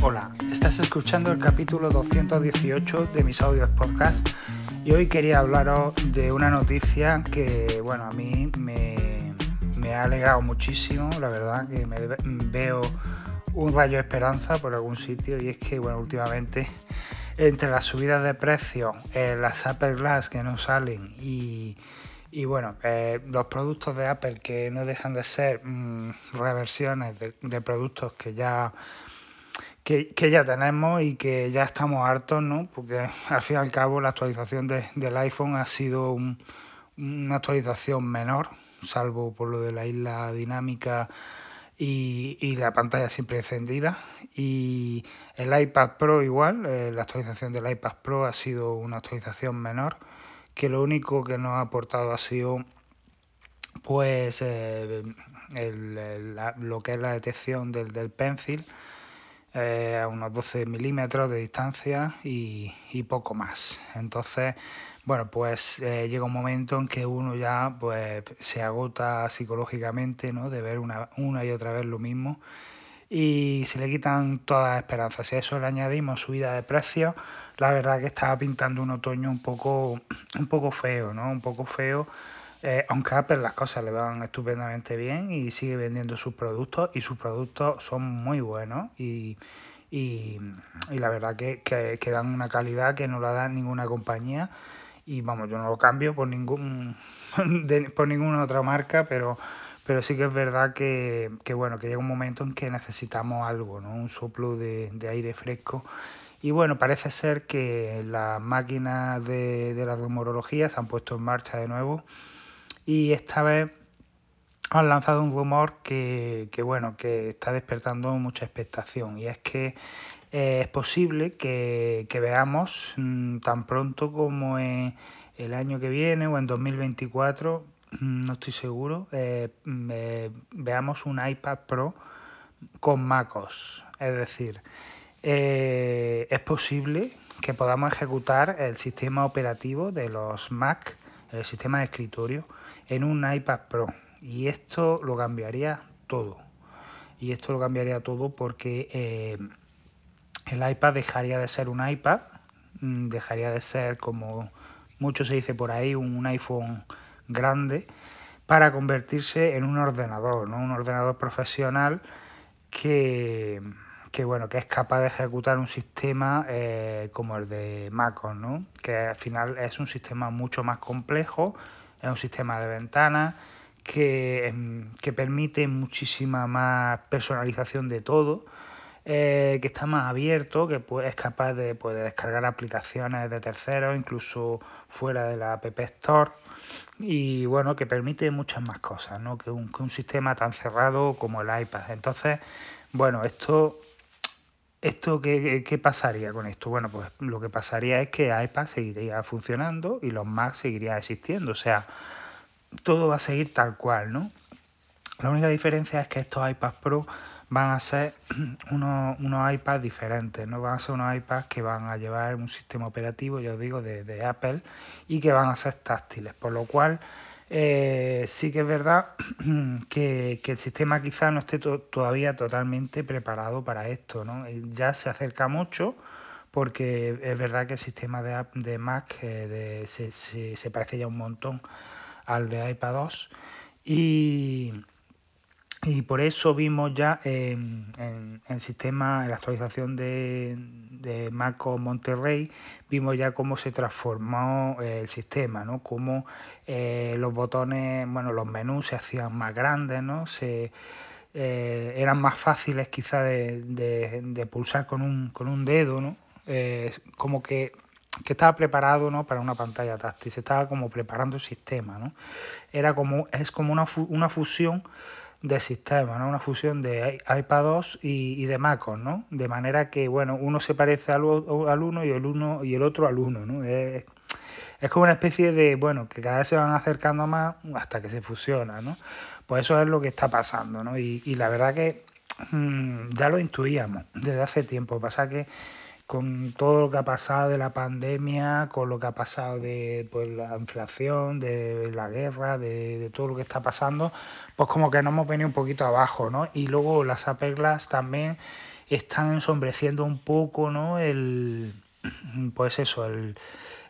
Hola, estás escuchando el capítulo 218 de mis audios podcast y hoy quería hablaros de una noticia que, bueno, a mí me, ha alegrado muchísimo, la verdad, que me veo un rayo de esperanza por algún sitio y es que, bueno, últimamente entre las subidas de precios, eh, las Apple Glass que no salen y, y bueno, eh, los productos de Apple que no dejan de ser mm, reversiones de productos que ya que, ya tenemos y que ya estamos hartos, ¿no? Porque al fin y al cabo la actualización del iPhone ha sido una actualización menor, salvo por lo de la isla dinámica y, la pantalla siempre encendida. Y el iPad Pro igual, eh, la actualización del iPad Pro ha sido una actualización menor, que lo único que nos ha aportado ha sido pues eh, lo que es la detección del, del pencil eh, a unos 12 milímetros de distancia y, poco más. Entonces, bueno, pues eh, llega un momento en que uno ya pues se agota psicológicamente, ¿no? De ver una, una y otra vez lo mismo y se le quitan todas las esperanzas. Si a eso le añadimos subida de precios, la verdad que estaba pintando un otoño un poco, un poco feo, ¿no? Un poco feo eh, aunque Apple las cosas le van estupendamente bien y sigue vendiendo sus productos y sus productos son muy buenos y, y, la verdad que, que, dan una calidad que no la da ninguna compañía y vamos, yo no lo cambio por ningún por ninguna otra marca, pero pero sí que es verdad que, que, bueno, que llega un momento en que necesitamos algo, ¿no? Un soplo de, de aire fresco. Y bueno, parece ser que las máquinas de, de la rumorología se han puesto en marcha de nuevo y esta vez han lanzado un rumor que, bueno, que está despertando mucha expectación y es que eh, es posible que, veamos mm, tan pronto como el año que viene o en 2024, mm, no estoy seguro, eh, mm, eh, veamos un iPad Pro con MacOS. Es decir, es posible que podamos ejecutar el sistema operativo de los Mac, el sistema de escritorio, en un iPad Pro. Y esto lo cambiaría todo. Y esto lo cambiaría todo porque eh, el iPad dejaría de ser un iPad, mm, dejaría de ser como mucho se dice por ahí, un iPhone grande, para convertirse en un ordenador, ¿no? un ordenador profesional que, que, bueno, que es capaz de ejecutar un sistema eh, como el de MacOS, ¿no? que al final es un sistema mucho más complejo, es un sistema de ventanas que, em, que permite muchísima más personalización de todo, eh, que está más abierto, que es capaz de poder descargar aplicaciones de terceros, incluso fuera de la App Store, y bueno, que permite muchas más cosas, ¿no? que, un, que un sistema tan cerrado como el iPad. Entonces, bueno, esto ¿Esto qué, qué, pasaría con esto? Bueno, pues lo que pasaría es que iPad seguiría funcionando y los Mac seguirían existiendo. O sea, todo va a seguir tal cual, ¿no? La única diferencia es que estos iPads Pro van a ser unos, unos iPads diferentes, ¿no? Van a ser unos iPads que van a llevar un sistema operativo, ya os digo, de, de Apple y que van a ser táctiles. Por lo cual eh, sí que es verdad que, el sistema quizá no esté todavía totalmente preparado para esto, ¿no? Eh, ya se acerca mucho porque es verdad que el sistema de, de Mac eh, se, se, parece ya un montón al de iPad 2 y, y por eso vimos ya en, el sistema, en la actualización de, de Maco Monterrey, vimos ya cómo se transformó eh, el sistema, ¿no? Cómo eh, los botones, bueno, los menús se hacían más grandes, ¿no? Se, eh, eran más fáciles quizá de, de, de, pulsar con un, con un dedo, ¿no? como que, que, estaba preparado ¿no? para una pantalla táctil, se estaba como preparando el sistema, ¿no? Era como, es como una, una fusión de sistema, ¿no? Una fusión de iPad 2 y, y, de MacOS, ¿no? De manera que, bueno, uno se parece al, al uno y el uno y el otro al uno, ¿no? Es, es como una especie de, bueno, que cada vez se van acercando más hasta que se fusiona, ¿no? Pues eso es lo que está pasando, ¿no? Y, y la verdad que mmm, ya lo intuíamos desde hace tiempo. Pasa que con todo lo que ha pasado de la pandemia, con lo que ha pasado de pues, la inflación, de la guerra, de, de, todo lo que está pasando, pues como que nos hemos venido un poquito abajo, ¿no? Y luego las Apple Glass también están ensombreciendo un poco, ¿no? El, pues eso, el,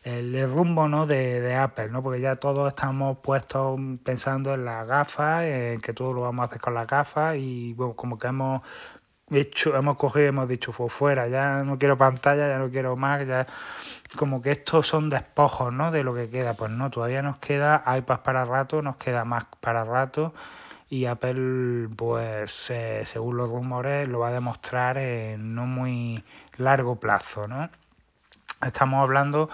el rumbo ¿no? de, de, Apple, ¿no? porque ya todos estamos puestos pensando en las gafas, en que todo lo vamos a hacer con las gafas y bueno, como que hemos hecho, hemos cogido y hemos dicho, pues fuera, ya no quiero pantalla, ya no quiero más, ya como que estos son despojos ¿no? de lo que queda, pues no, todavía nos queda iPad para rato, nos queda más para rato y Apple, pues según los rumores, lo va a demostrar en no muy largo plazo, ¿no? Estamos hablando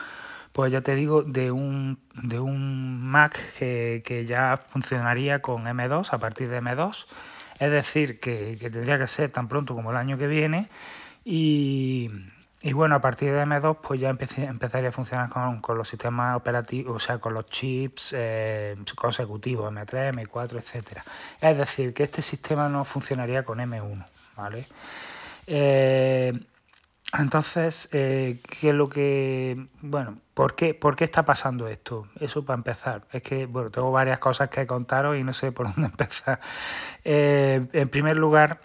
pues ya te digo, de un, de un Mac que, que ya funcionaría con M2 a partir de M2. Es decir, que, que tendría que ser tan pronto como el año que viene. Y, y bueno, a partir de M2 pues ya empezaría a funcionar con, con, los sistemas operativos, o sea, con los chips eh, consecutivos, M3, M4, etcétera. Es decir, que este sistema no funcionaría con M1, ¿vale? Eh, entonces, eh, ¿qué es lo que... Bueno, ¿por qué, ¿por qué está pasando esto? Eso para empezar. Es que, bueno, tengo varias cosas que contaros y no sé por dónde empezar. Eh, en primer lugar,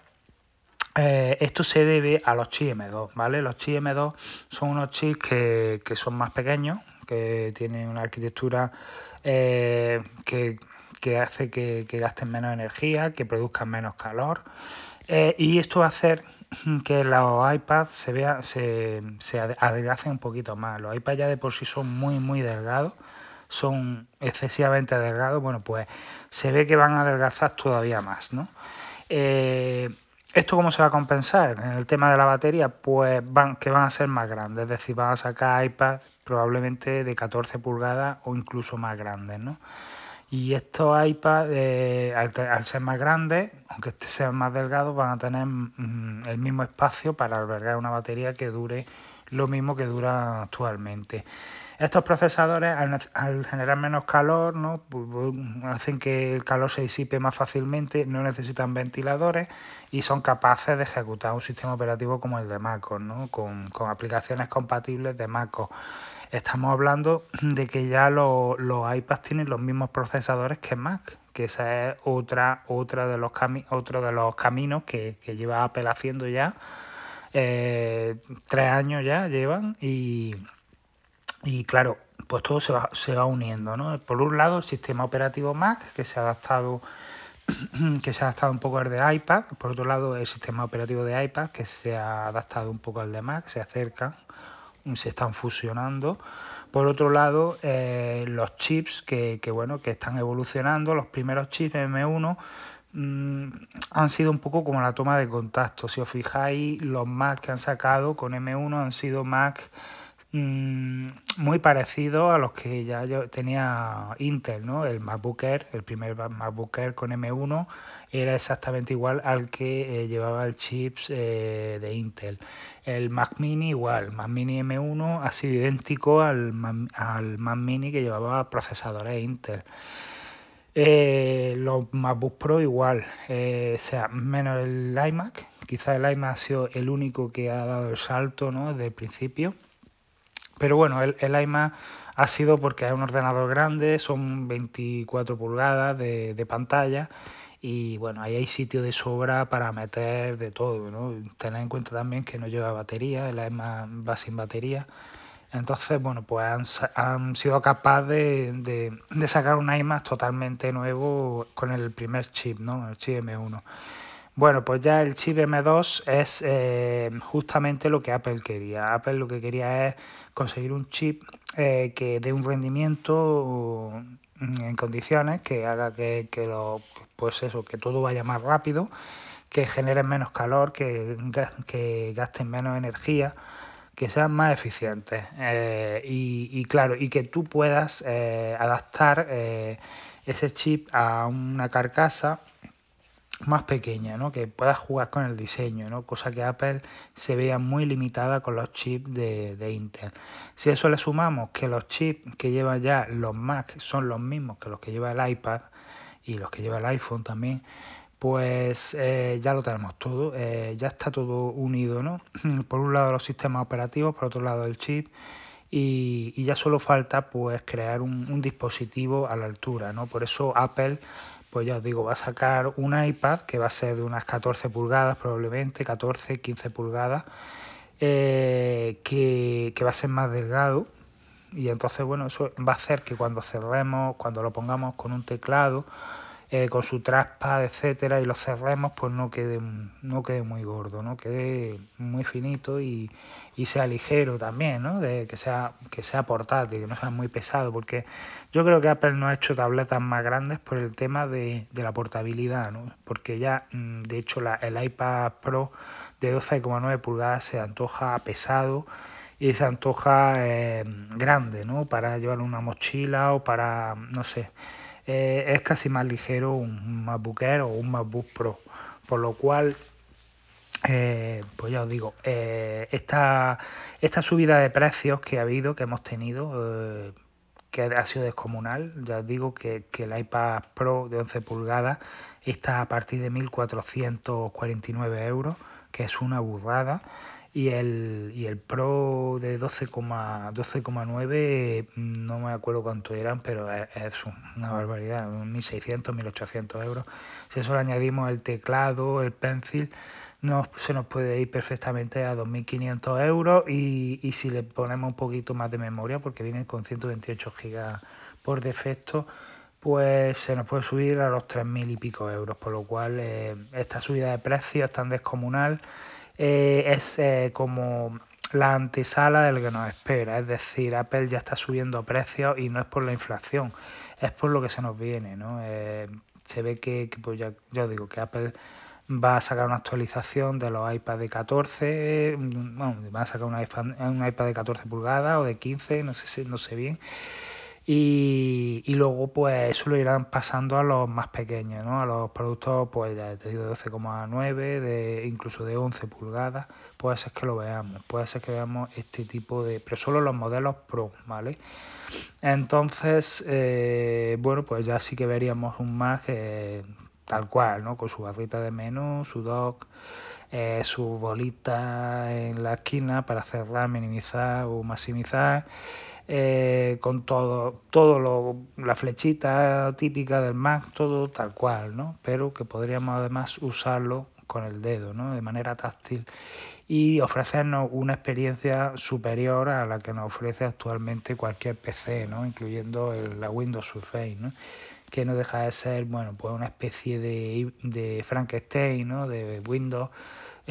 eh, esto se debe a los chips M2, ¿vale? Los chips M2 son unos chips que, que son más pequeños, que tienen una arquitectura que, que, hace que, que, gasten menos energía, que produzcan menos calor. y esto va a hacer que los iPads se vea, se, se adelgacen un poquito más. Los iPads ya de por sí son muy, muy delgados, son excesivamente delgados, bueno, pues se ve que van a adelgazar todavía más, ¿no? Eh, ¿Esto cómo se va a compensar? En el tema de la batería, pues van, que van a ser más grandes, es decir, van a sacar iPads probablemente de 14 pulgadas o incluso más grandes, ¿no? Y estos iPads, eh, al, ser más grandes, aunque sean más delgados, van a tener mm, el mismo espacio para albergar una batería que dure lo mismo que dura actualmente. Estos procesadores, al, generar menos calor, ¿no? Hacen que el calor se disipe más fácilmente, no necesitan ventiladores y son capaces de ejecutar un sistema operativo como el de MacOS, ¿no? con, con aplicaciones compatibles de MacOS estamos hablando de que ya los, iPads tienen los mismos procesadores que Mac, que esa es otra, otra de los cami otro de los caminos que, lleva Apple haciendo ya. Eh, tres años ya llevan y, y claro, pues todo se va, se va uniendo, ¿no? Por un lado el sistema operativo Mac, que se ha adaptado que se ha adaptado un poco al de iPad, por otro lado el sistema operativo de iPad, que se ha adaptado un poco al de Mac, se acercan se están fusionando. Por otro lado, eh, los chips que, bueno, que están evolucionando, los primeros chips M1 mm, han sido un poco como la toma de contacto. Si os fijáis, los Mac que han sacado con M1 han sido Mac mm, muy parecidos a los que ya yo tenía Intel, ¿no? El MacBook Air, el primer MacBook Air con M1 era exactamente igual al que eh, llevaba el chips eh, de Intel. El Mac Mini igual, Mac Mini M1 ha sido idéntico al, al Mac Mini que llevaba procesadores Intel. Eh, los MacBook Pro igual, o sea, menos el iMac, quizás el iMac ha sido el único que ha dado el salto ¿no? desde el principio. Pero bueno, el, el iMac ha sido porque es un ordenador grande, son 24 pulgadas de, de pantalla y bueno, ahí hay sitio de sobra para meter de todo, ¿no? Tener en cuenta también que no lleva batería, el EMA va sin batería. Entonces, bueno, pues han, han sido capaces de, de, sacar un iMac totalmente nuevo con el primer chip, ¿no? El chip M1. Bueno, pues ya el chip M2 es eh, justamente lo que Apple quería. Apple lo que quería es conseguir un chip eh, que dé un rendimiento en condiciones que haga que, que, lo, pues eso, que todo vaya más rápido, que generen menos calor, que, que gasten menos energía, que sean más eficientes. Eh, y, y, claro, y que tú puedas adaptar ese chip a una carcasa más pequeña, ¿no? que puedas jugar con el diseño, ¿no? cosa que Apple se vea muy limitada con los chips de, de, Intel. Si a eso le sumamos que los chips que llevan ya los Mac son los mismos que los que lleva el iPad y los que lleva el iPhone también, pues eh, ya lo tenemos todo, eh, ya está todo unido, ¿no? Por un lado los sistemas operativos, por otro lado el chip, y, y ya solo falta pues crear un, un dispositivo a la altura, ¿no? Por eso Apple pues ya os digo, va a sacar un iPad que va a ser de unas 14 pulgadas probablemente, 14, 15 pulgadas, eh, que, que va a ser más delgado. Y entonces bueno, eso va a hacer que cuando cerremos, cuando lo pongamos con un teclado, eh, con su traspad, etcétera, y lo cerremos, pues no quede, no quede muy gordo, ¿no? Quede muy finito y, y sea ligero también, ¿no? De, que, sea, que sea portátil, que no sea muy pesado, porque yo creo que Apple no ha hecho tabletas más grandes por el tema de, de la portabilidad, ¿no? Porque ya, mm, de hecho, la, el iPad Pro de 12,9 pulgadas se antoja pesado y se antoja eh, grande, ¿no? Para llevar una mochila o para, no sé, eh, es casi más ligero un MacBook Air o un MacBook Pro, por lo cual, eh, pues ya os digo, esta, esta subida de precios que ha habido, que hemos tenido, que ha sido descomunal, ya os digo que, que el iPad Pro de 11 pulgadas está a partir de 1.449 euros, que es una burrada y el, y el Pro de 12,9 no me acuerdo cuánto eran, pero es, una barbaridad, 1.600, 1.800 euros. Si eso le añadimos el teclado, el pencil, no, se nos puede ir perfectamente a 2.500 euros y, y si le ponemos un poquito más de memoria, porque viene con 128 gigas por defecto, pues se nos puede subir a los 3.000 y pico euros, por lo cual eh, esta subida de precios es tan descomunal eh, es eh, como la antesala del que nos espera. Es decir, Apple ya está subiendo precios y no es por la inflación, es por lo que se nos viene. ¿no? Eh, se ve que, pues ya, yo digo que Apple va a sacar una actualización de los iPad de 14, bueno, va a sacar un iPad, un iPad de 14 pulgadas o de 15, no sé, no sé bien y, luego pues eso lo irán pasando a los más pequeños, ¿no? A los productos pues ya de 12,9, de incluso de 11 pulgadas, puede ser que lo veamos, puede ser que veamos este tipo de, pero solo los modelos Pro, ¿vale? Entonces, eh, bueno, pues ya sí que veríamos un Mac eh, tal cual, ¿no? Con su barrita de menú, su dock, eh, su bolita en la esquina para cerrar, minimizar o maximizar eh, con todo, todo lo, la flechita típica del Mac, todo tal cual, ¿no? Pero que podríamos además usarlo con el dedo, ¿no? De manera táctil y ofrecernos una experiencia superior a la que nos ofrece actualmente cualquier PC, ¿no? Incluyendo el, la Windows Surface, ¿no? Que no deja de ser, bueno, pues una especie de, de Frankenstein, ¿no? De Windows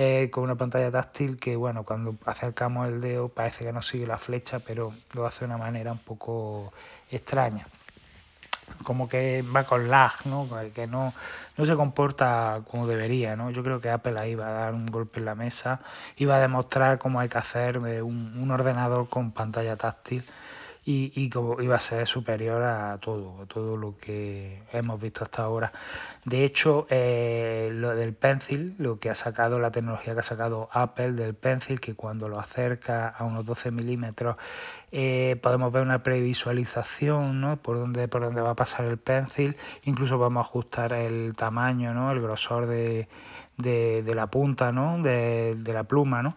eh, con una pantalla táctil que, bueno, cuando acercamos el dedo parece que no sigue la flecha, pero lo hace de una manera un poco extraña. Como que va con lag, ¿no? Que no, no se comporta como debería, ¿no? Yo creo que Apple ahí va a dar un golpe en la mesa y va a demostrar cómo hay que hacer eh, un, un ordenador con pantalla táctil y, y como iba a ser superior a todo, todo lo que hemos visto hasta ahora. De hecho, eh, lo del Pencil, lo que ha sacado, la tecnología que ha sacado Apple del Pencil, que cuando lo acerca a unos 12 milímetros eh, podemos ver una previsualización ¿no? por, dónde, por dónde va a pasar el Pencil, incluso a ajustar el tamaño, ¿no? el grosor de, de, de la punta, ¿no? de, de la pluma, ¿no?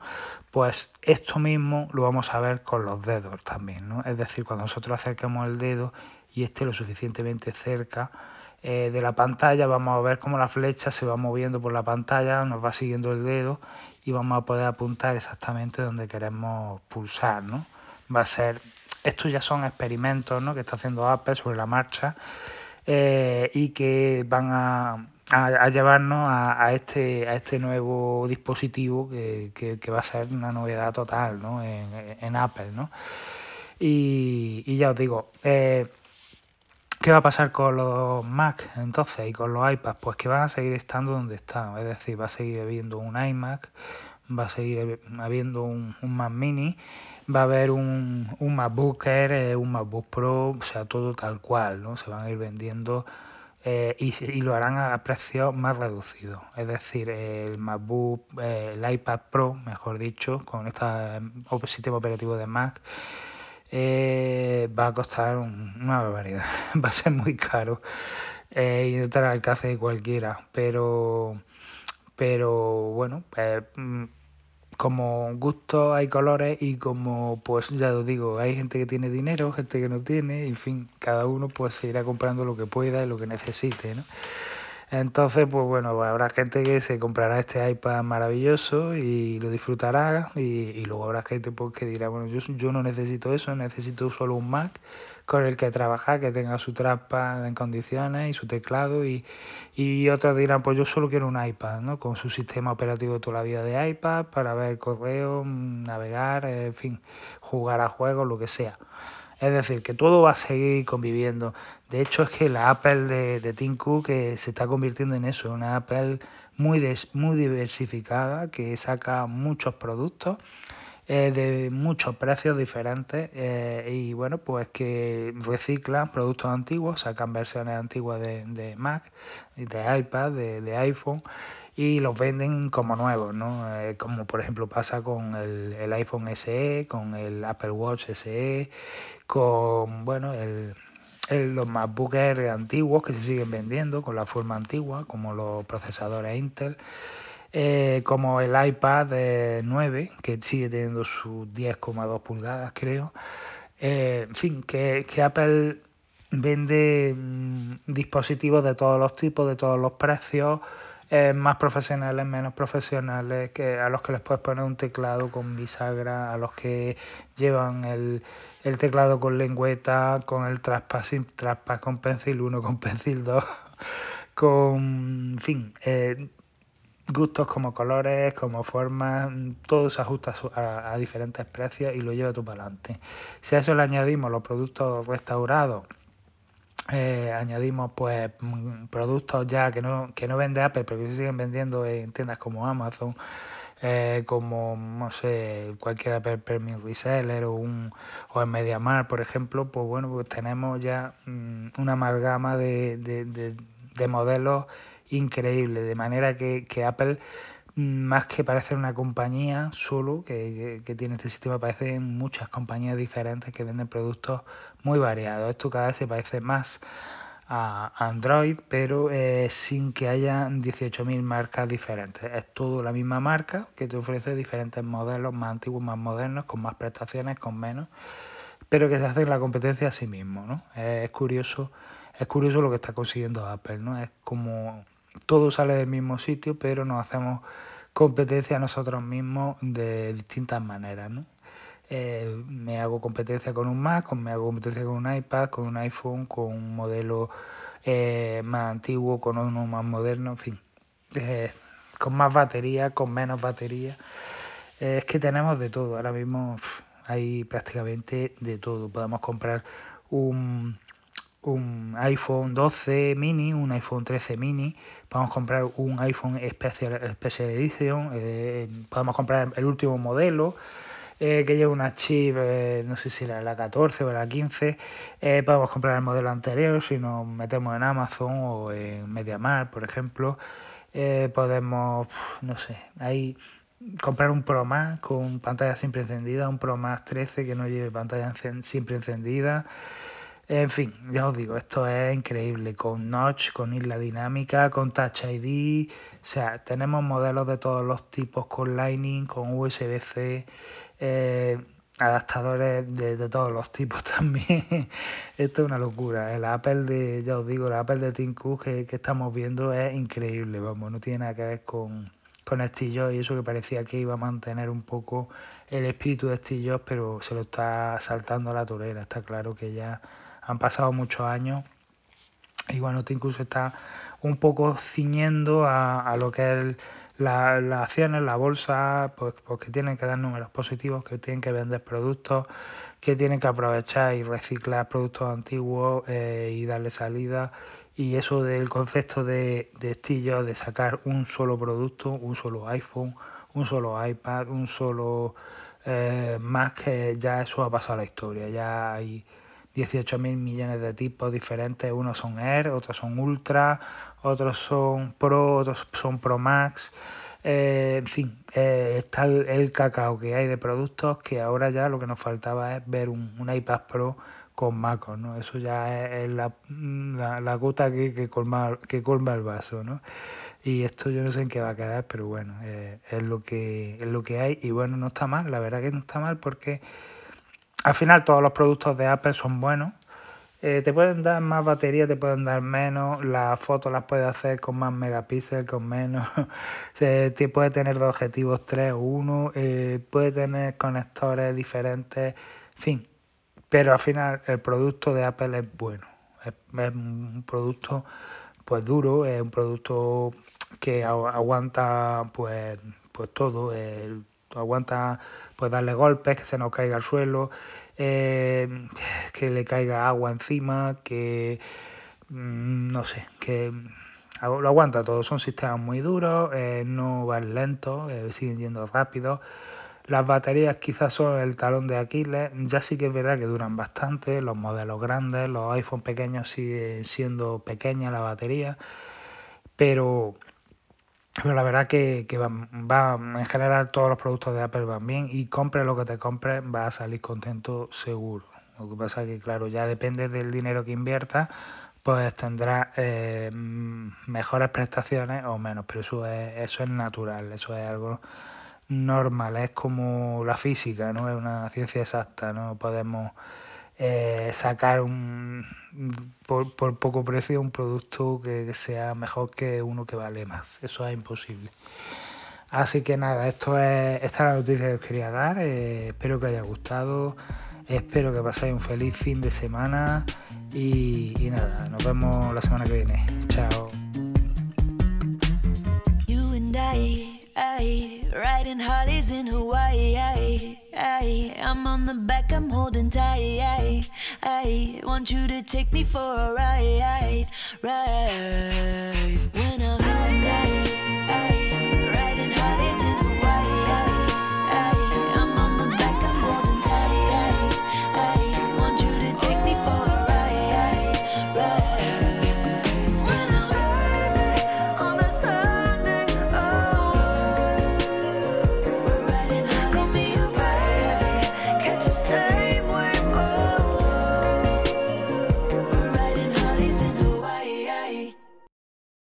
Pues esto mismo lo vamos a ver con los dedos también, ¿no? Es decir, cuando nosotros acercamos el dedo y esté lo suficientemente cerca eh, de la pantalla, vamos a ver cómo la flecha se va moviendo por la pantalla, nos va siguiendo el dedo y vamos a poder apuntar exactamente donde queremos pulsar, ¿no? Va a ser, estos ya son experimentos, ¿no? Que está haciendo Apple sobre la marcha eh, y que van a a, llevarnos a, este, a este nuevo dispositivo que, que, va a ser una novedad total ¿no? en, en Apple. ¿no? Y, y, ya os digo, eh, ¿qué va a pasar con los Mac entonces y con los iPads? Pues que van a seguir estando donde están, es decir, va a seguir habiendo un iMac, va a seguir habiendo un, un Mac mini, va a haber un, un MacBook Air, eh, un MacBook Pro, o sea, todo tal cual, ¿no? Se van a ir vendiendo eh, y, y, lo harán a precios más reducidos. Es decir, el MacBook, el iPad Pro, mejor dicho, con este sistema operativo de Mac, eh, va a costar una barbaridad. va a ser muy caro eh, y no estará al alcance de cualquiera. Pero, pero bueno, pues, mm, como gustos hay colores y como pues ya os digo, hay gente que tiene dinero, gente que no tiene, en fin, cada uno pues se irá comprando lo que pueda y lo que necesite, ¿no? Entonces, pues bueno, pues habrá gente que se comprará este iPad maravilloso y lo disfrutará y, luego habrá gente pues, que dirá, bueno, yo, yo no necesito eso, necesito solo un Mac con el que trabajar, que tenga su trackpad en condiciones y su teclado y, y otros dirán, pues yo solo quiero un iPad, ¿no? Con su sistema operativo toda la vida de iPad para ver correo, navegar, en fin, jugar a juegos, lo que sea. Es decir, que todo va a seguir conviviendo. De hecho, es que la Apple de, de Tim Cook se está convirtiendo en eso, una Apple muy, muy diversificada, que saca muchos productos de muchos precios diferentes eh, y bueno, pues que reciclan productos antiguos, sacan versiones antiguas de, de Mac, de iPad, de, de iPhone y los venden como nuevos, ¿no? Eh, como por ejemplo pasa con el, el, iPhone SE, con el Apple Watch SE, con bueno el, los MacBook Air antiguos que se siguen vendiendo con la forma antigua, como los procesadores Intel. Eh, como el iPad 9, que sigue teniendo sus 10,2 pulgadas, creo. Eh, en fin, que, que Apple vende mm, dispositivos de todos los tipos, de todos los precios, eh, más profesionales, menos profesionales, que a los que les puedes poner un teclado con bisagra, a los que llevan el, el teclado con lengüeta, con el trackpad, trackpad con Pencil 1, con Pencil 2, con, en fin, eh, gustos como colores, como formas, todo se ajusta a, diferentes precios y lo lleva tú para adelante. Si a eso le añadimos los productos restaurados, eh, añadimos pues productos ya que no, que no vende Apple, pero que se siguen vendiendo en tiendas como Amazon, eh, como no sé, cualquier Apple Premium Reseller o un o en MediaMar, por ejemplo, pues bueno, pues tenemos ya mm, una amalgama de, de, de modelos increíble, de manera que, que Apple más que parecer una compañía solo que, que, tiene este sistema, parecen muchas compañías diferentes que venden productos muy variados. Esto cada vez se parece más a Android, pero eh, sin que haya 18.000 marcas diferentes. Es todo la misma marca que te ofrece diferentes modelos más antiguos, más modernos, con más prestaciones, con menos, pero que se hace la competencia a sí mismo. ¿no? Es curioso, es curioso lo que está consiguiendo Apple, ¿no? Es como todo sale del mismo sitio, pero nos hacemos competencia a nosotros mismos de distintas maneras, ¿no? Eh, me hago competencia con un Mac, me hago competencia con un iPad, con un iPhone, con un modelo eh, más antiguo, con uno más moderno, en fin, eh, con más batería, con menos batería. es que tenemos de todo, ahora mismo hay prácticamente de todo. Podemos comprar un, un iPhone 12 mini, un iPhone 13 mini, podemos comprar un iPhone Special, Edition, eh, podemos comprar el último modelo eh, que lleva una chip, eh, no sé si la 14 o la 15, eh, podemos comprar el modelo anterior si nos metemos en Amazon o en MediaMar, por ejemplo, podemos, no sé, ahí comprar un Pro Max con pantalla siempre encendida, un Pro Max 13 que no lleve pantalla siempre encendida. En fin, ya os digo, esto es increíble, con notch, con isla dinámica, con Touch ID, o sea, tenemos modelos de todos los tipos con Lightning, con USB-C, eh, adaptadores de, de, todos los tipos también. esto es una locura. El Apple de, ya os digo, el Apple de Tim Cook que, que estamos viendo es increíble, vamos, no tiene nada que ver con, con Steve y eso que parecía que iba a mantener un poco el espíritu de Steve pero se lo está saltando a la torera, está claro que ya han pasado muchos años y bueno, incluso está un poco ciñendo a, a lo que es las la acciones, la bolsa, pues, pues tienen que dar números positivos, que tienen que vender productos, que tienen que aprovechar y reciclar productos antiguos eh, y darle salida. Y eso del concepto de, de de sacar un solo producto, un solo iPhone, un solo iPad, un solo eh, Mac, que ya eso ha pasado a la historia. Ya hay 18 mil millones de tipos diferentes. Unos son Air, otros son Ultra, otros son Pro, otros son Pro Max. Eh, en fin, eh, está el, cacao que hay de productos que ahora ya lo que nos faltaba es ver un, un iPad Pro con MacOS, ¿no? Eso ya es, la, la, la, gota que, que, colma, que colma el vaso, ¿no? y esto yo no sé en qué va a quedar, pero bueno, eh, es, lo que, es lo que hay y bueno, no está mal, la verdad que no está mal porque al final todos los productos de Apple son buenos. Eh, te pueden dar más batería, te pueden dar menos, las fotos las puedes hacer con más megapíxeles, con menos, te puede tener dos objetivos, tres o uno, eh, puede tener conectores diferentes, en fin, pero al final el producto de Apple es bueno, es, es un producto pues duro, es un producto que aguanta pues pues todo, aguanta pues darle golpes, que se nos caiga al suelo, eh, que le caiga agua encima, que mm, no sé, que lo aguanta todo. Son sistemas muy duros, eh, no van lentos, eh, siguen yendo rápido. Las baterías quizás son el talón de Aquiles, ya sí que es verdad que duran bastante, los modelos grandes, los iPhone pequeños siguen siendo pequeñas la batería, pero pero la verdad que, que va, va, en general todos los productos de Apple van bien y compre lo que te compres, vas a salir contento seguro. Lo que pasa es que, claro, ya depende del dinero que inviertas, pues tendrás eh, mejores prestaciones o menos, pero eso es, eso es natural, eso es algo normal, es como la física, no es una ciencia exacta, no podemos eh, sacar un, por, por, poco precio un producto que, sea mejor que uno que vale más. Eso es imposible. Así que nada, esto es, esta es la noticia que os quería dar. Eh, espero que haya gustado. Espero que paséis un feliz fin de semana. Y, y nada, nos vemos la semana que viene. Chao. Riding Harleys in Hawaii. I, I, I'm on the back, I'm holding tight. I, I want you to take me for a ride, ride. When I.